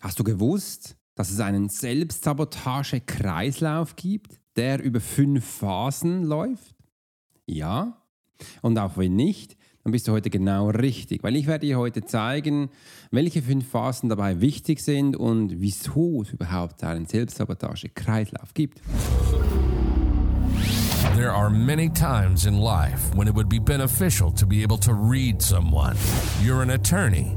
Hast du gewusst, dass es einen Selbstsabotage-Kreislauf gibt, der über fünf Phasen läuft? Ja. Und auch wenn nicht, dann bist du heute genau richtig, weil ich werde dir heute zeigen, welche fünf Phasen dabei wichtig sind und wieso es überhaupt einen Selbstsabotage-Kreislauf gibt. There are many times in life when it would be beneficial to be able to read someone. You're an attorney.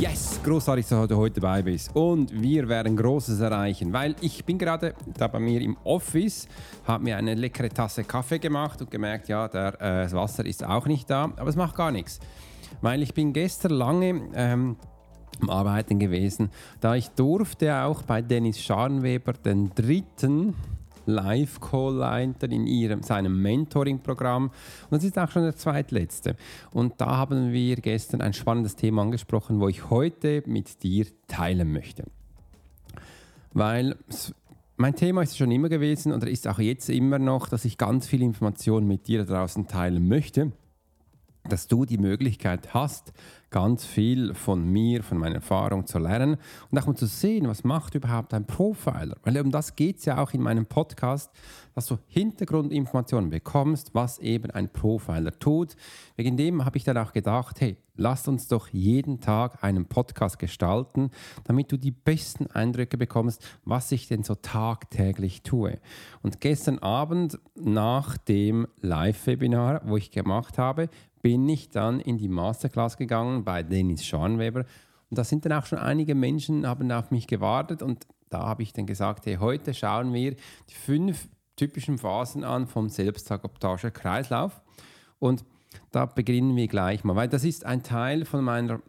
Yes, großartig, dass du heute dabei bist. Und wir werden Großes erreichen, weil ich bin gerade da bei mir im Office, habe mir eine leckere Tasse Kaffee gemacht und gemerkt, ja, der, äh, das Wasser ist auch nicht da, aber es macht gar nichts, weil ich bin gestern lange ähm, am Arbeiten gewesen, da ich durfte auch bei Dennis Scharnweber den dritten Live-Call-Leiter in ihrem, seinem Mentoring-Programm. Und das ist auch schon der zweitletzte. Und da haben wir gestern ein spannendes Thema angesprochen, wo ich heute mit dir teilen möchte. Weil mein Thema ist schon immer gewesen und ist auch jetzt immer noch, dass ich ganz viel Informationen mit dir da draußen teilen möchte dass du die Möglichkeit hast, ganz viel von mir, von meiner Erfahrung zu lernen und auch mal zu sehen, was macht überhaupt ein Profiler. Weil um das geht es ja auch in meinem Podcast, dass du Hintergrundinformationen bekommst, was eben ein Profiler tut. Wegen dem habe ich dann auch gedacht, hey, lass uns doch jeden Tag einen Podcast gestalten, damit du die besten Eindrücke bekommst, was ich denn so tagtäglich tue. Und gestern Abend nach dem Live-Webinar, wo ich gemacht habe, bin ich dann in die Masterclass gegangen bei Dennis Scharnweber. Und da sind dann auch schon einige Menschen, haben auf mich gewartet und da habe ich dann gesagt, hey, heute schauen wir die fünf typischen Phasen an vom Selbstsabotage-Kreislauf. Und da beginnen wir gleich mal, weil das ist ein Teil von meiner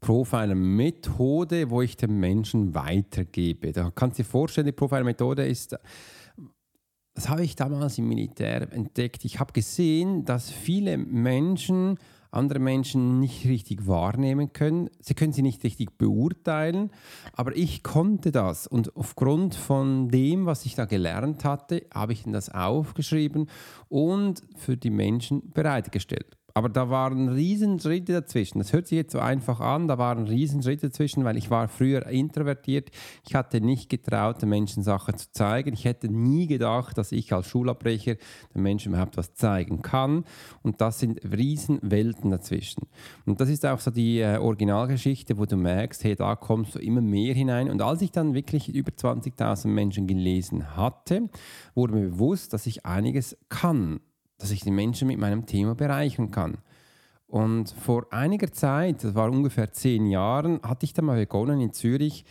Profiler-Methode, wo ich den Menschen weitergebe. Da kannst du dir vorstellen, die Profiler-Methode ist das habe ich damals im Militär entdeckt. Ich habe gesehen, dass viele Menschen andere Menschen nicht richtig wahrnehmen können. Sie können sie nicht richtig beurteilen, aber ich konnte das und aufgrund von dem, was ich da gelernt hatte, habe ich das aufgeschrieben und für die Menschen bereitgestellt. Aber da waren Riesenschritte dazwischen. Das hört sich jetzt so einfach an, da waren Riesenschritte dazwischen, weil ich war früher introvertiert. Ich hatte nicht getraut, den Menschen Sachen zu zeigen. Ich hätte nie gedacht, dass ich als Schulabbrecher den Menschen überhaupt was zeigen kann. Und das sind Riesenwelten dazwischen. Und das ist auch so die äh, Originalgeschichte, wo du merkst, hey, da kommst du immer mehr hinein. Und als ich dann wirklich über 20.000 Menschen gelesen hatte, wurde mir bewusst, dass ich einiges kann dass ich die Menschen mit meinem Thema bereichern kann. Und vor einiger Zeit, das war ungefähr zehn Jahren, hatte ich dann mal begonnen in Zürich,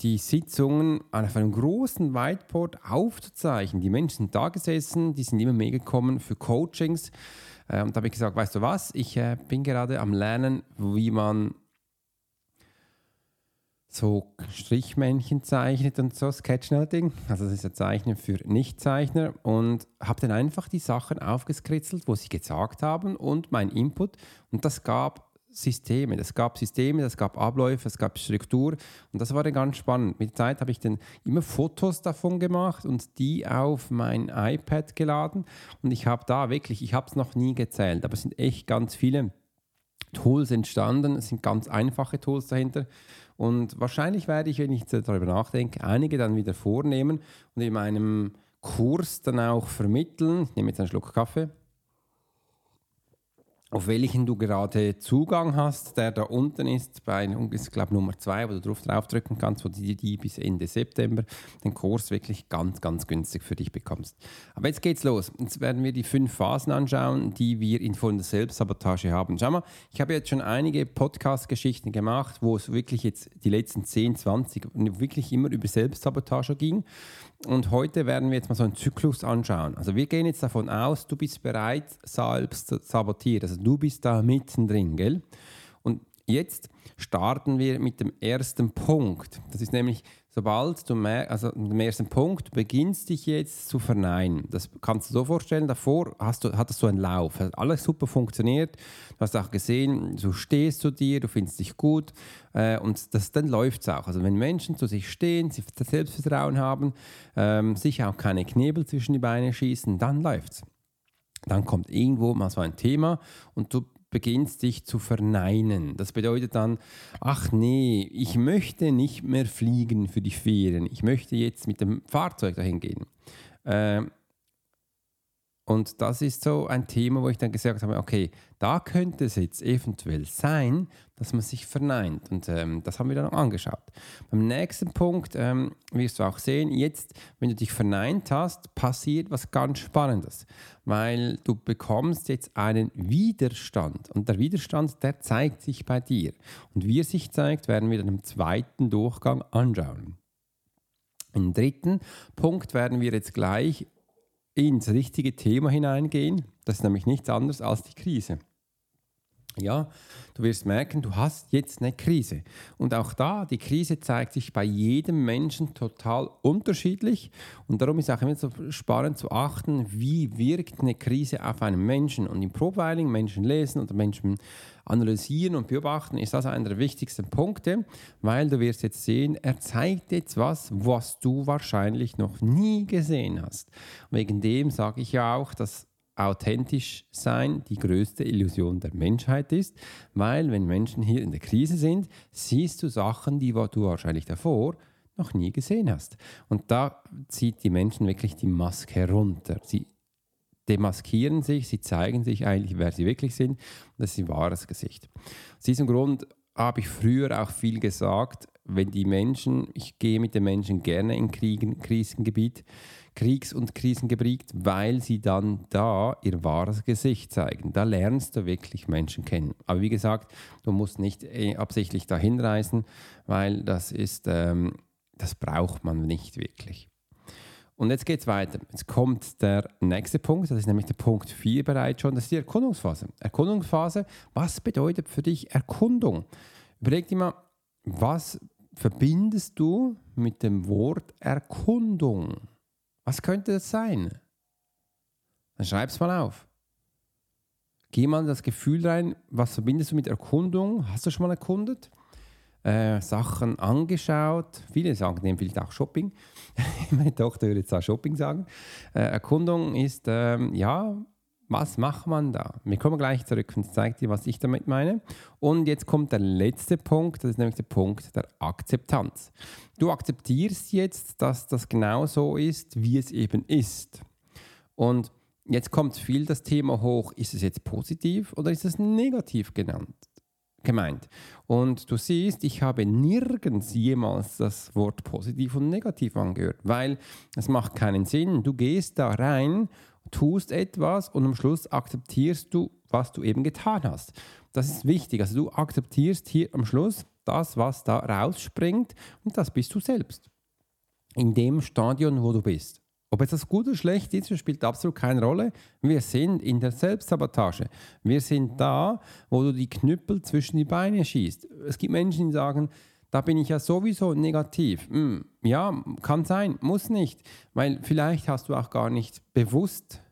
die Sitzungen auf einem großen Whiteboard aufzuzeichnen. Die Menschen sind da gesessen, die sind immer mehr gekommen für Coachings. Äh, und da habe ich gesagt, weißt du was, ich äh, bin gerade am Lernen, wie man so Strichmännchen zeichnet und so, Sketchnoting. Also das ist ein Zeichnen für Nichtzeichner und habe dann einfach die Sachen aufgeskritzelt, wo sie gesagt haben und mein Input und das gab Systeme, das gab Systeme, das gab Abläufe, es gab Struktur und das war dann ganz spannend. Mit der Zeit habe ich dann immer Fotos davon gemacht und die auf mein iPad geladen und ich habe da wirklich, ich habe es noch nie gezählt, aber es sind echt ganz viele Tools entstanden, es sind ganz einfache Tools dahinter und wahrscheinlich werde ich, wenn ich darüber nachdenke, einige dann wieder vornehmen und in meinem Kurs dann auch vermitteln. Ich nehme jetzt einen Schluck Kaffee. Auf welchen du gerade Zugang hast, der da unten ist, bei, ich glaube, Nummer 2, wo du drauf draufdrücken kannst, wo du die bis Ende September den Kurs wirklich ganz, ganz günstig für dich bekommst. Aber jetzt geht's los. Jetzt werden wir die fünf Phasen anschauen, die wir in von der Selbstsabotage haben. Schau mal, ich habe jetzt schon einige Podcast-Geschichten gemacht, wo es wirklich jetzt die letzten 10, 20 wirklich immer über Selbstsabotage ging. Und heute werden wir jetzt mal so einen Zyklus anschauen. Also wir gehen jetzt davon aus, du bist bereit, selbst zu sabotieren. Also du bist da mittendrin, gell? Und jetzt starten wir mit dem ersten Punkt. Das ist nämlich sobald du merkst, also im ersten Punkt, beginnst dich jetzt zu verneinen. Das kannst du so vorstellen, davor hast du, hattest du einen Lauf, hat alles super funktioniert, du hast auch gesehen, du stehst zu dir, du findest dich gut äh, und das, dann läuft es auch. Also wenn Menschen zu sich stehen, sie Selbstvertrauen haben, ähm, sich auch keine Knebel zwischen die Beine schießen, dann läuft es. Dann kommt irgendwo mal so ein Thema und du beginnst dich zu verneinen. Das bedeutet dann, ach nee, ich möchte nicht mehr fliegen für die Ferien. Ich möchte jetzt mit dem Fahrzeug dahin gehen. Äh, und das ist so ein Thema, wo ich dann gesagt habe, okay, da könnte es jetzt eventuell sein, dass man sich verneint. Und ähm, das haben wir dann angeschaut. Beim nächsten Punkt ähm, wirst du auch sehen, jetzt, wenn du dich verneint hast, passiert was ganz Spannendes, weil du bekommst jetzt einen Widerstand. Und der Widerstand, der zeigt sich bei dir. Und wie er sich zeigt, werden wir dann im zweiten Durchgang anschauen. Im dritten Punkt werden wir jetzt gleich ins richtige Thema hineingehen. Das ist nämlich nichts anderes als die Krise. Ja, du wirst merken, du hast jetzt eine Krise. Und auch da, die Krise zeigt sich bei jedem Menschen total unterschiedlich. Und darum ist auch immer so spannend zu achten, wie wirkt eine Krise auf einen Menschen. Und im Profiling, Menschen lesen oder Menschen analysieren und beobachten, ist das einer der wichtigsten Punkte, weil du wirst jetzt sehen, er zeigt jetzt was, was du wahrscheinlich noch nie gesehen hast. Wegen dem sage ich ja auch, dass authentisch sein die größte Illusion der Menschheit ist, weil wenn Menschen hier in der Krise sind, siehst du Sachen, die du wahrscheinlich davor noch nie gesehen hast. Und da zieht die Menschen wirklich die Maske herunter. Sie demaskieren sich, sie zeigen sich eigentlich, wer sie wirklich sind. Und das ist ihr wahres Gesicht. Aus diesem Grund habe ich früher auch viel gesagt, wenn die Menschen, ich gehe mit den Menschen gerne in Krisengebiet, Kriegs- und Krisengebiet, weil sie dann da ihr wahres Gesicht zeigen. Da lernst du wirklich Menschen kennen. Aber wie gesagt, du musst nicht äh, absichtlich dahin reisen, weil das ist, ähm, das braucht man nicht wirklich. Und jetzt geht es weiter. Jetzt kommt der nächste Punkt, das ist nämlich der Punkt 4 bereits schon, das ist die Erkundungsphase. Erkundungsphase, was bedeutet für dich Erkundung? Überleg dir mal, was verbindest du mit dem Wort Erkundung? Was könnte das sein? Dann schreib es mal auf. Geh mal in das Gefühl rein, was verbindest du mit Erkundung? Hast du schon mal erkundet? Äh, Sachen angeschaut. Viele sagen dem vielleicht auch Shopping. Meine Tochter würde jetzt auch Shopping sagen. Äh, Erkundung ist, ähm, ja, was macht man da? Wir kommen gleich zurück und zeige dir, was ich damit meine. Und jetzt kommt der letzte Punkt, das ist nämlich der Punkt der Akzeptanz. Du akzeptierst jetzt, dass das genau so ist, wie es eben ist. Und jetzt kommt viel das Thema hoch, ist es jetzt positiv oder ist es negativ genannt? gemeint. Und du siehst, ich habe nirgends jemals das Wort positiv und negativ angehört, weil es macht keinen Sinn. Du gehst da rein tust etwas und am Schluss akzeptierst du, was du eben getan hast. Das ist wichtig. Also du akzeptierst hier am Schluss das, was da rausspringt und das bist du selbst. In dem Stadion, wo du bist. Ob jetzt das gut oder schlecht ist, spielt absolut keine Rolle. Wir sind in der Selbstsabotage. Wir sind da, wo du die Knüppel zwischen die Beine schießt. Es gibt Menschen, die sagen, da bin ich ja sowieso negativ. Hm, ja, kann sein, muss nicht, weil vielleicht hast du auch gar nicht bewusst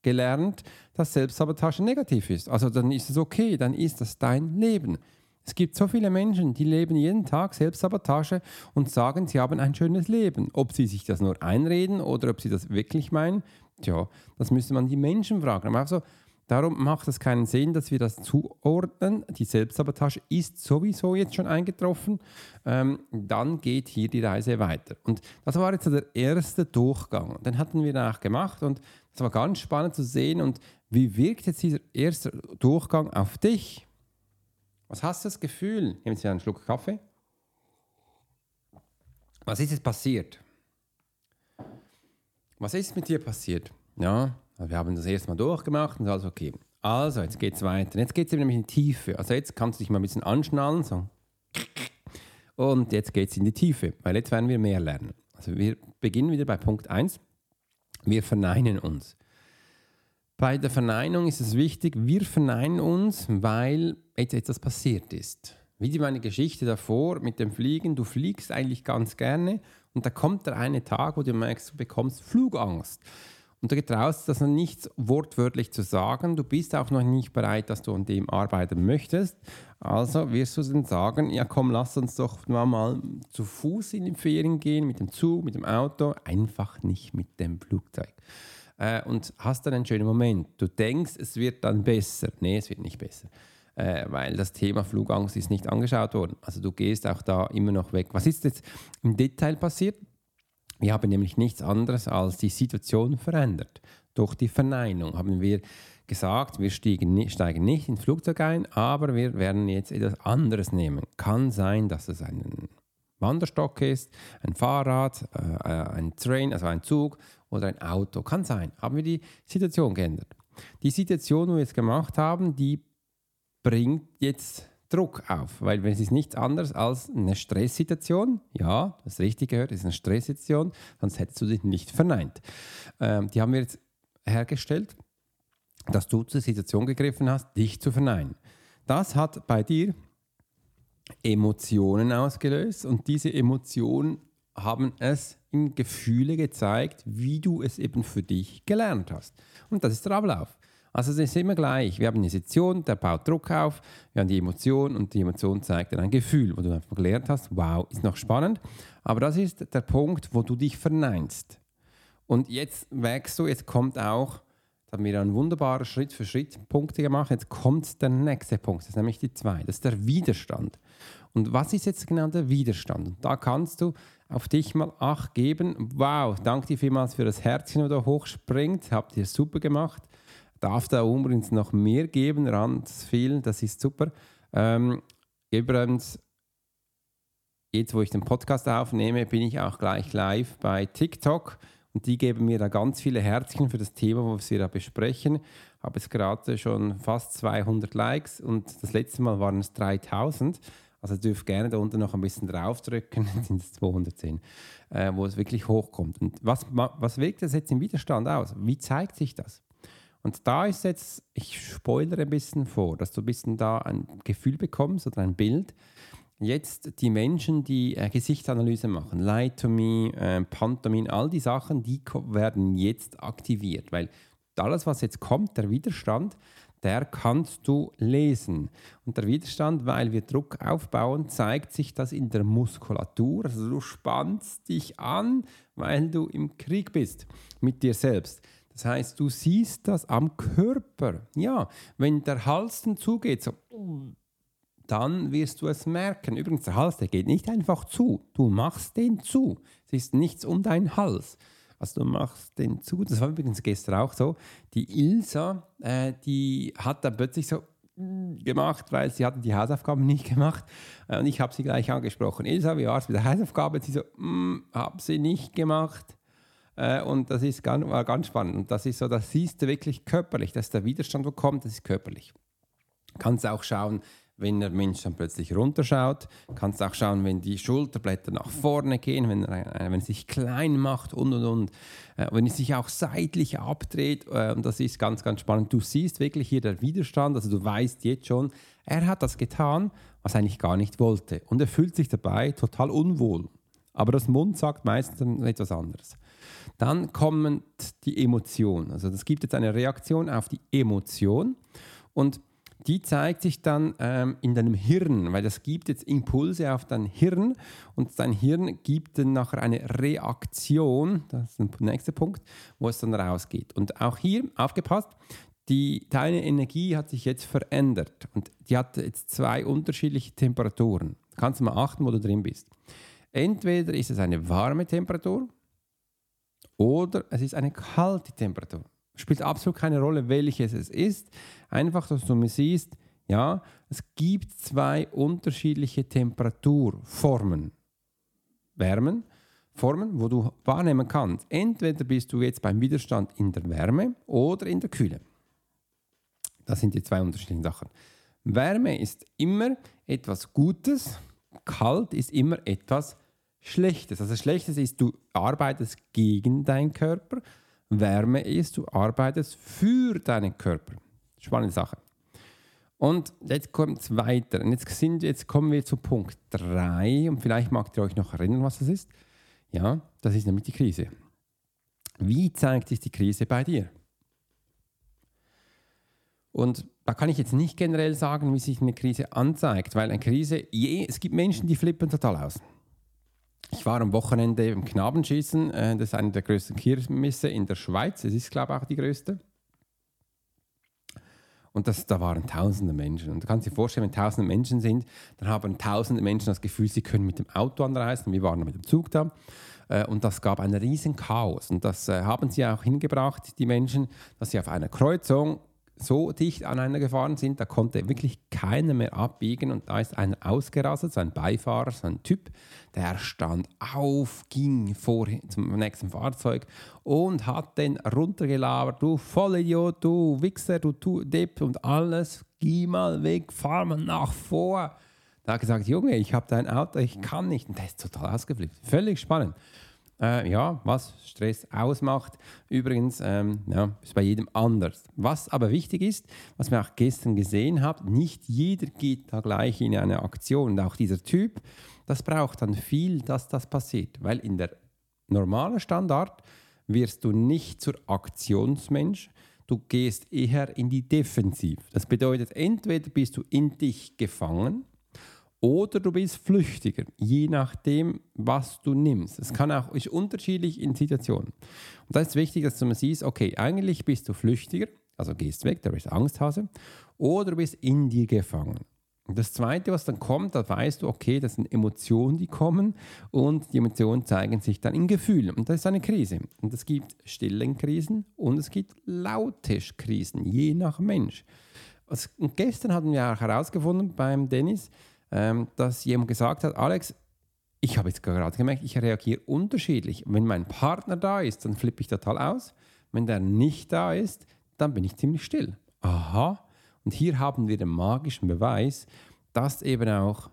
gelernt, dass Selbstsabotage negativ ist. Also dann ist es okay, dann ist das dein Leben. Es gibt so viele Menschen, die leben jeden Tag Selbstsabotage und sagen, sie haben ein schönes Leben. Ob sie sich das nur einreden oder ob sie das wirklich meinen, tja, das müsste man die Menschen fragen. Aber also, Darum macht es keinen Sinn, dass wir das zuordnen. Die Selbstsabotage ist sowieso jetzt schon eingetroffen. Ähm, dann geht hier die Reise weiter. Und das war jetzt der erste Durchgang. Den hatten wir danach gemacht und es war ganz spannend zu sehen. Und Wie wirkt jetzt dieser erste Durchgang auf dich? Was hast du das Gefühl? Nehmen Sie einen Schluck Kaffee. Was ist jetzt passiert? Was ist mit dir passiert? Ja, wir haben das erste Mal durchgemacht und alles okay. Also, jetzt geht es weiter. Jetzt geht es nämlich in die Tiefe. Also, jetzt kannst du dich mal ein bisschen anschnallen. So. Und jetzt geht es in die Tiefe, weil jetzt werden wir mehr lernen. Also, wir beginnen wieder bei Punkt 1. Wir verneinen uns. Bei der Verneinung ist es wichtig, wir verneinen uns, weil jetzt etwas passiert ist. Wie meine Geschichte davor mit dem Fliegen, du fliegst eigentlich ganz gerne und da kommt der eine Tag, wo du merkst, du bekommst Flugangst. Und du getraust das noch nicht wortwörtlich zu sagen, du bist auch noch nicht bereit, dass du an dem arbeiten möchtest. Also wirst du dann sagen, ja komm, lass uns doch mal zu Fuß in die Ferien gehen, mit dem Zug, mit dem Auto, einfach nicht mit dem Flugzeug äh, und hast dann einen schönen Moment. Du denkst, es wird dann besser. Nee, es wird nicht besser, äh, weil das Thema Flugangst ist nicht angeschaut worden. Also du gehst auch da immer noch weg. Was ist jetzt im Detail passiert? Wir haben nämlich nichts anderes als die Situation verändert. Durch die Verneinung haben wir gesagt, wir steigen, steigen nicht ins Flugzeug ein, aber wir werden jetzt etwas anderes nehmen. Kann sein, dass es ein Wanderstock ist, ein Fahrrad, äh, ein Train, also ein Zug oder ein Auto. Kann sein. Haben wir die Situation geändert. Die Situation, die wir jetzt gemacht haben, die bringt jetzt Druck auf, weil es ist nichts anderes als eine Stresssituation. Ja, das richtig gehört, ist eine Stresssituation, sonst hättest du dich nicht verneint. Ähm, die haben wir jetzt hergestellt, dass du zur Situation gegriffen hast, dich zu verneinen. Das hat bei dir Emotionen ausgelöst und diese Emotionen haben es in Gefühle gezeigt, wie du es eben für dich gelernt hast. Und das ist der Ablauf. Also es ist immer gleich. Wir haben eine Situation, der baut Druck auf, wir haben die Emotion und die Emotion zeigt dann ein Gefühl, wo du einfach gelernt hast, wow, ist noch spannend. Aber das ist der Punkt, wo du dich verneinst. Und jetzt wächst du, jetzt kommt auch, da haben wir einen wunderbaren Schritt für Schritt Punkte gemacht, jetzt kommt der nächste Punkt, das ist nämlich die zwei, das ist der Widerstand. Und was ist jetzt genau der Widerstand? Und da kannst du auf dich mal Acht geben. Wow, danke dir vielmals für das Herzchen, das da hochspringt. Habt ihr super gemacht. Darf da übrigens noch mehr geben, ganz viel, das ist super. Ähm, übrigens, jetzt wo ich den Podcast aufnehme, bin ich auch gleich live bei TikTok und die geben mir da ganz viele Herzchen für das Thema, was wir da besprechen. Habe jetzt gerade schon fast 200 Likes und das letzte Mal waren es 3000. Also dürft gerne da unten noch ein bisschen draufdrücken, sind es 210, äh, wo es wirklich hochkommt. Und was, was wirkt das jetzt im Widerstand aus? Wie zeigt sich das? Und da ist jetzt, ich spoilere ein bisschen vor, dass du ein bisschen da ein Gefühl bekommst oder ein Bild. Jetzt die Menschen, die äh, Gesichtsanalyse machen, Lie to Me, äh, Pantomin, all die Sachen, die werden jetzt aktiviert, weil alles, was jetzt kommt, der Widerstand, der kannst du lesen. Und der Widerstand, weil wir Druck aufbauen, zeigt sich das in der Muskulatur. Also du spannst dich an, weil du im Krieg bist mit dir selbst. Das heißt, du siehst das am Körper. Ja, wenn der Hals dann zugeht, so, dann wirst du es merken. Übrigens, der Hals, der geht nicht einfach zu. Du machst den zu. Es ist nichts um deinen Hals. Also du machst den zu. Das war übrigens gestern auch so. Die Ilsa, äh, die hat dann plötzlich so gemacht, weil sie hatte die Hausaufgaben nicht gemacht. Äh, und ich habe sie gleich angesprochen. Ilsa, wie war es mit der Hausaufgabe? Sie so, mm, habe sie nicht gemacht. Äh, und das ist ganz, war ganz spannend. Und das ist so, das siehst du wirklich körperlich. Das ist der Widerstand, wo kommt, das ist körperlich. Kannst auch schauen, wenn der Mensch dann plötzlich runterschaut. Kannst auch schauen, wenn die Schulterblätter nach vorne gehen, wenn er, äh, wenn er sich klein macht und und und. Äh, wenn er sich auch seitlich abdreht. Äh, und das ist ganz, ganz spannend. Du siehst wirklich hier der Widerstand. Also du weißt jetzt schon, er hat das getan, was er eigentlich gar nicht wollte. Und er fühlt sich dabei total unwohl. Aber das Mund sagt meistens etwas anderes. Dann kommt die Emotion. Also das gibt jetzt eine Reaktion auf die Emotion. Und die zeigt sich dann ähm, in deinem Hirn, weil das gibt jetzt Impulse auf dein Hirn und dein Hirn gibt dann nachher eine Reaktion, das ist der nächste Punkt, wo es dann rausgeht. Und auch hier, aufgepasst, die, deine Energie hat sich jetzt verändert und die hat jetzt zwei unterschiedliche Temperaturen. Kannst du mal achten, wo du drin bist. Entweder ist es eine warme Temperatur oder es ist eine kalte Temperatur. Spielt absolut keine Rolle, welches es ist. Einfach, dass du mir siehst, ja, es gibt zwei unterschiedliche Temperaturformen. Wärmen, Formen, wo du wahrnehmen kannst. Entweder bist du jetzt beim Widerstand in der Wärme oder in der Kühle. Das sind die zwei unterschiedlichen Sachen. Wärme ist immer etwas Gutes, kalt ist immer etwas Schlechtes. Also Schlechtes ist, du arbeitest gegen deinen Körper. Wärme ist, du arbeitest für deinen Körper. Spannende Sache. Und jetzt kommt es weiter. Und jetzt, sind, jetzt kommen wir zu Punkt 3. Und vielleicht mag ihr euch noch erinnern, was das ist. Ja, das ist nämlich die Krise. Wie zeigt sich die Krise bei dir? Und da kann ich jetzt nicht generell sagen, wie sich eine Krise anzeigt, weil eine Krise, je, es gibt Menschen, die flippen total aus. Ich war am Wochenende im Knabenschießen, äh, das ist eine der größten Kirmesse in der Schweiz, es ist, glaube ich, auch die größte. Und das, da waren tausende Menschen. Und du kannst dir vorstellen, wenn tausende Menschen sind, dann haben tausende Menschen das Gefühl, sie können mit dem Auto anreisen. Wir waren mit dem Zug da. Äh, und das gab ein riesen Chaos. Und das äh, haben sie auch hingebracht, die Menschen, dass sie auf einer Kreuzung so dicht aneinander gefahren sind, da konnte wirklich keiner mehr abbiegen und da ist einer ausgerastet, so ein Beifahrer, so ein Typ, der stand auf, ging vor zum nächsten Fahrzeug und hat den runtergelabert, du Vollidiot, du Wichser, du, Depp und alles, geh mal weg, fahr mal nach vor. Da hat gesagt, Junge, ich habe dein Auto, ich kann nicht. Und der ist total ausgeflippt. Völlig spannend. Äh, ja, was Stress ausmacht, übrigens, ähm, ja, ist bei jedem anders. Was aber wichtig ist, was wir auch gestern gesehen haben, nicht jeder geht da gleich in eine Aktion. Und auch dieser Typ, das braucht dann viel, dass das passiert. Weil in der normalen Standard wirst du nicht zur Aktionsmensch, du gehst eher in die Defensiv. Das bedeutet, entweder bist du in dich gefangen, oder du bist flüchtiger, je nachdem, was du nimmst. Es kann auch ist unterschiedlich in Situationen. Und da ist wichtig, dass du mal siehst, okay, eigentlich bist du flüchtiger, also gehst weg, da bist Angsthase, oder du bist in dir gefangen. Und das Zweite, was dann kommt, da weißt du, okay, das sind Emotionen, die kommen und die Emotionen zeigen sich dann in Gefühlen. Und das ist eine Krise. Und es gibt stillen Krisen und es gibt laute Krisen, je nach Mensch. Und gestern hatten wir auch herausgefunden beim Dennis, ähm, dass jemand gesagt hat, Alex, ich habe jetzt gerade gemerkt, ich reagiere unterschiedlich. Wenn mein Partner da ist, dann flippe ich total aus. Wenn der nicht da ist, dann bin ich ziemlich still. Aha. Und hier haben wir den magischen Beweis, dass eben auch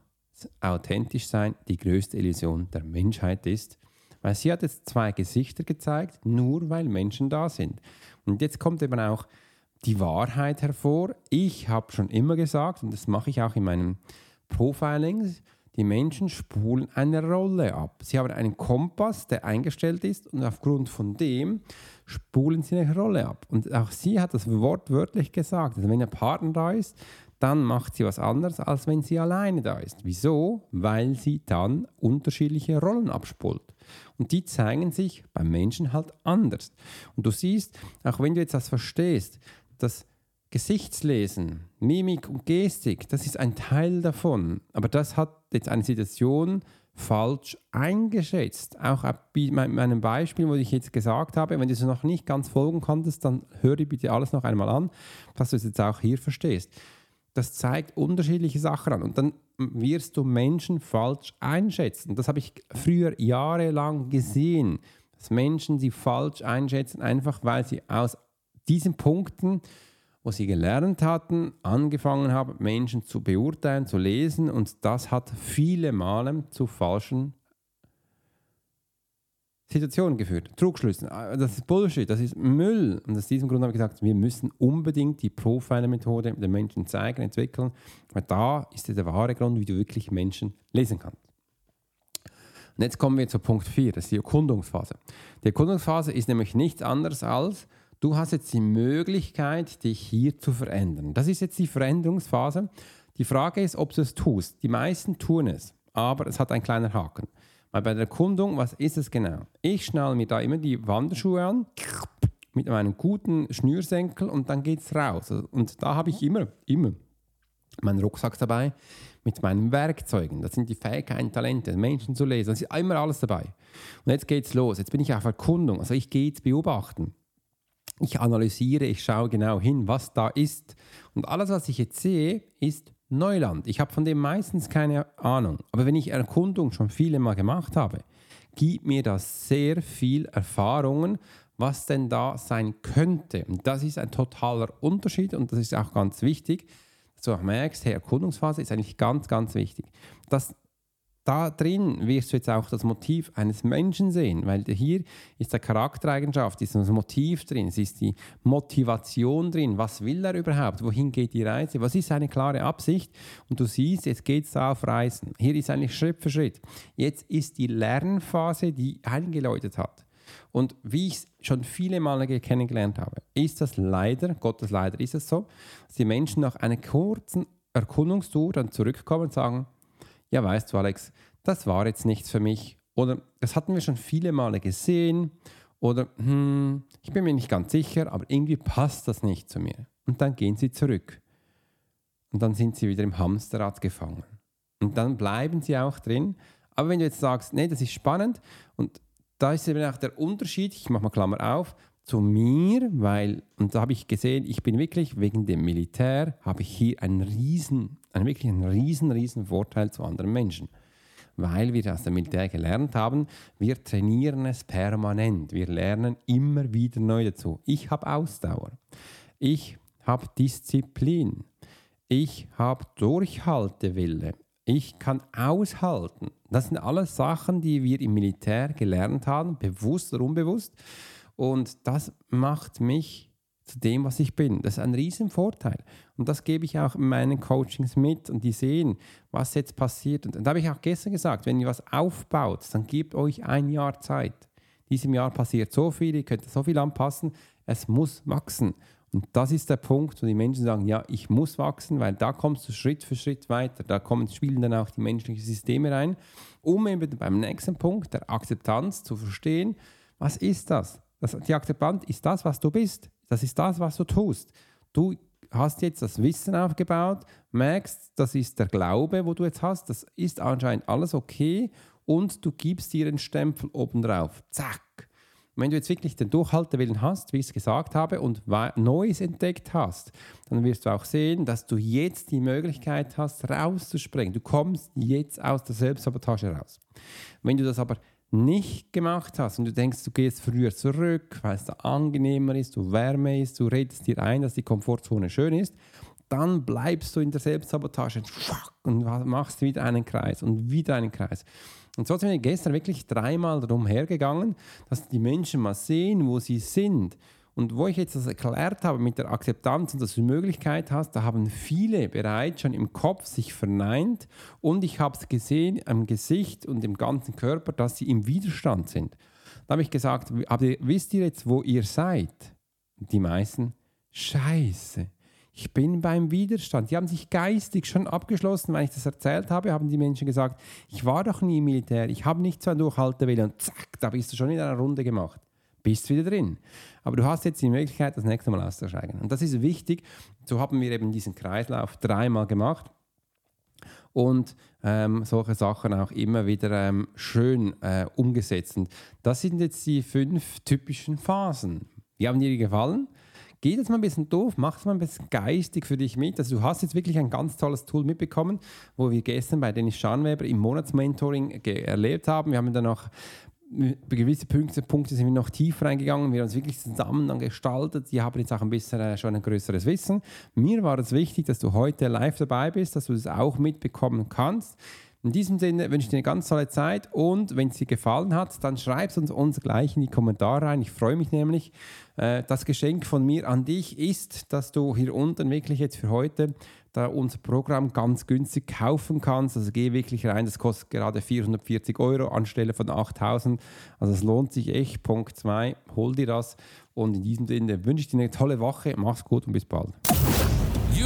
authentisch sein die größte Illusion der Menschheit ist. Weil sie hat jetzt zwei Gesichter gezeigt, nur weil Menschen da sind. Und jetzt kommt eben auch die Wahrheit hervor. Ich habe schon immer gesagt, und das mache ich auch in meinem Profilings, die Menschen spulen eine Rolle ab. Sie haben einen Kompass, der eingestellt ist und aufgrund von dem spulen sie eine Rolle ab. Und auch sie hat das Wort wörtlich gesagt. Also wenn ein Partner da ist, dann macht sie was anderes, als wenn sie alleine da ist. Wieso? Weil sie dann unterschiedliche Rollen abspult. Und die zeigen sich beim Menschen halt anders. Und du siehst, auch wenn du jetzt das verstehst, dass Gesichtslesen, Mimik und Gestik, das ist ein Teil davon. Aber das hat jetzt eine Situation falsch eingeschätzt. Auch bei meinem Beispiel, wo ich jetzt gesagt habe, wenn du es noch nicht ganz folgen konntest, dann höre dir bitte alles noch einmal an, dass du es jetzt auch hier verstehst. Das zeigt unterschiedliche Sachen an und dann wirst du Menschen falsch einschätzen. Das habe ich früher jahrelang gesehen, dass Menschen sie falsch einschätzen, einfach weil sie aus diesen Punkten wo sie gelernt hatten, angefangen haben, Menschen zu beurteilen, zu lesen und das hat viele Male zu falschen Situationen geführt, Trugschlüssen. Ah, das ist Bullshit, das ist Müll. Und aus diesem Grund habe ich gesagt, wir müssen unbedingt die Profiler-Methode den Menschen zeigen, entwickeln, weil da ist der wahre Grund, wie du wirklich Menschen lesen kannst. Und jetzt kommen wir zu Punkt 4, das ist die Erkundungsphase. Die Erkundungsphase ist nämlich nichts anderes als, Du hast jetzt die Möglichkeit, dich hier zu verändern. Das ist jetzt die Veränderungsphase. Die Frage ist, ob du es tust. Die meisten tun es, aber es hat einen kleinen Haken. Weil bei der Erkundung, was ist es genau? Ich schnall mir da immer die Wanderschuhe an mit meinem guten Schnürsenkel und dann geht es raus. Und da habe ich immer, immer meinen Rucksack dabei mit meinen Werkzeugen. Das sind die Fähigkeiten, Talente, Menschen zu lesen. Das ist immer alles dabei. Und jetzt geht es los. Jetzt bin ich auf Erkundung. Also ich gehe jetzt beobachten. Ich analysiere, ich schaue genau hin, was da ist. Und alles, was ich jetzt sehe, ist Neuland. Ich habe von dem meistens keine Ahnung. Aber wenn ich Erkundung schon viele Mal gemacht habe, gibt mir das sehr viel Erfahrungen, was denn da sein könnte. Und das ist ein totaler Unterschied und das ist auch ganz wichtig, dass du auch merkst, hey, Erkundungsphase ist eigentlich ganz, ganz wichtig. Das da drin wirst du jetzt auch das Motiv eines Menschen sehen, weil hier ist der Charaktereigenschaft, ist das Motiv drin, es ist die Motivation drin. Was will er überhaupt? Wohin geht die Reise? Was ist seine klare Absicht? Und du siehst, jetzt geht es auf Reisen. Hier ist eigentlich Schritt für Schritt. Jetzt ist die Lernphase, die eingeläutet hat. Und wie ich es schon viele Male kennengelernt habe, ist das leider, Gottes leider ist es so, dass die Menschen nach einer kurzen Erkundungstour dann zurückkommen und sagen, ja weißt du Alex, das war jetzt nichts für mich oder das hatten wir schon viele Male gesehen oder hm, ich bin mir nicht ganz sicher, aber irgendwie passt das nicht zu mir. Und dann gehen sie zurück und dann sind sie wieder im Hamsterrad gefangen. Und dann bleiben sie auch drin. Aber wenn du jetzt sagst, nee, das ist spannend und da ist eben auch der Unterschied, ich mache mal Klammer auf, zu mir, weil, und da habe ich gesehen, ich bin wirklich wegen dem Militär, habe ich hier einen riesen, einen wirklich einen riesen, riesen Vorteil zu anderen Menschen. Weil wir aus dem Militär gelernt haben, wir trainieren es permanent. Wir lernen immer wieder neu dazu. Ich habe Ausdauer. Ich habe Disziplin. Ich habe Durchhaltewille. Ich kann aushalten. Das sind alles Sachen, die wir im Militär gelernt haben, bewusst oder unbewusst. Und das macht mich zu dem, was ich bin. Das ist ein riesen Vorteil. Und das gebe ich auch in meinen Coachings mit und die sehen, was jetzt passiert. Und da habe ich auch gestern gesagt, wenn ihr was aufbaut, dann gebt euch ein Jahr Zeit. Diesem Jahr passiert so viel, ihr könnt so viel anpassen. Es muss wachsen. Und das ist der Punkt, wo die Menschen sagen, ja, ich muss wachsen, weil da kommst du Schritt für Schritt weiter. Da kommen, spielen dann auch die menschlichen Systeme rein, um eben beim nächsten Punkt der Akzeptanz zu verstehen, was ist das? Das, die Akzeptanz ist das, was du bist. Das ist das, was du tust. Du hast jetzt das Wissen aufgebaut, merkst, das ist der Glaube, wo du jetzt hast, das ist anscheinend alles okay und du gibst dir einen Stempel obendrauf. Zack. wenn du jetzt wirklich den Durchhaltewillen hast, wie ich es gesagt habe, und Neues entdeckt hast, dann wirst du auch sehen, dass du jetzt die Möglichkeit hast, rauszuspringen. Du kommst jetzt aus der Selbstsabotage raus. Wenn du das aber nicht gemacht hast und du denkst, du gehst früher zurück, weil es da angenehmer ist, du wärmer ist, du redest dir ein, dass die Komfortzone schön ist, dann bleibst du in der Selbstsabotage und machst wieder einen Kreis und wieder einen Kreis. Und so sind wir gestern wirklich dreimal darum hergegangen, dass die Menschen mal sehen, wo sie sind und wo ich jetzt das erklärt habe mit der Akzeptanz und dass du Möglichkeit hast, da haben viele bereits schon im Kopf sich verneint und ich habe es gesehen am Gesicht und im ganzen Körper, dass sie im Widerstand sind. Da habe ich gesagt, aber wisst ihr jetzt, wo ihr seid? Die meisten, scheiße. Ich bin beim Widerstand. Die haben sich geistig schon abgeschlossen. Wenn ich das erzählt habe, haben die Menschen gesagt, ich war doch nie im Militär, ich habe nicht so ein Durchhaltewille. Und zack, da bist du schon in einer Runde gemacht bist wieder drin. Aber du hast jetzt die Möglichkeit, das nächste Mal auszusteigen. Und das ist wichtig. So haben wir eben diesen Kreislauf dreimal gemacht und ähm, solche Sachen auch immer wieder ähm, schön äh, umgesetzt. Und das sind jetzt die fünf typischen Phasen. Wie haben dir gefallen? Geht jetzt mal ein bisschen doof, mach es mal ein bisschen geistig für dich mit. Also du hast jetzt wirklich ein ganz tolles Tool mitbekommen, wo wir gestern bei Dennis Schanweber im Monatsmentoring erlebt haben. Wir haben dann auch gewisse Punkte, Punkte sind wir noch tiefer reingegangen, wir haben uns wirklich zusammen dann gestaltet. Die haben jetzt auch ein bisschen äh, schon ein größeres Wissen. Mir war es wichtig, dass du heute live dabei bist, dass du das auch mitbekommen kannst. In diesem Sinne wünsche ich dir eine ganz tolle Zeit und wenn es dir gefallen hat, dann schreib es uns, uns gleich in die Kommentare rein. Ich freue mich nämlich. Äh, das Geschenk von mir an dich ist, dass du hier unten wirklich jetzt für heute da unser Programm ganz günstig kaufen kannst. Also geh wirklich rein, das kostet gerade 440 Euro anstelle von 8000. Also es lohnt sich echt. Punkt 2, hol dir das. Und in diesem Sinne wünsche ich dir eine tolle Woche. Mach's gut und bis bald.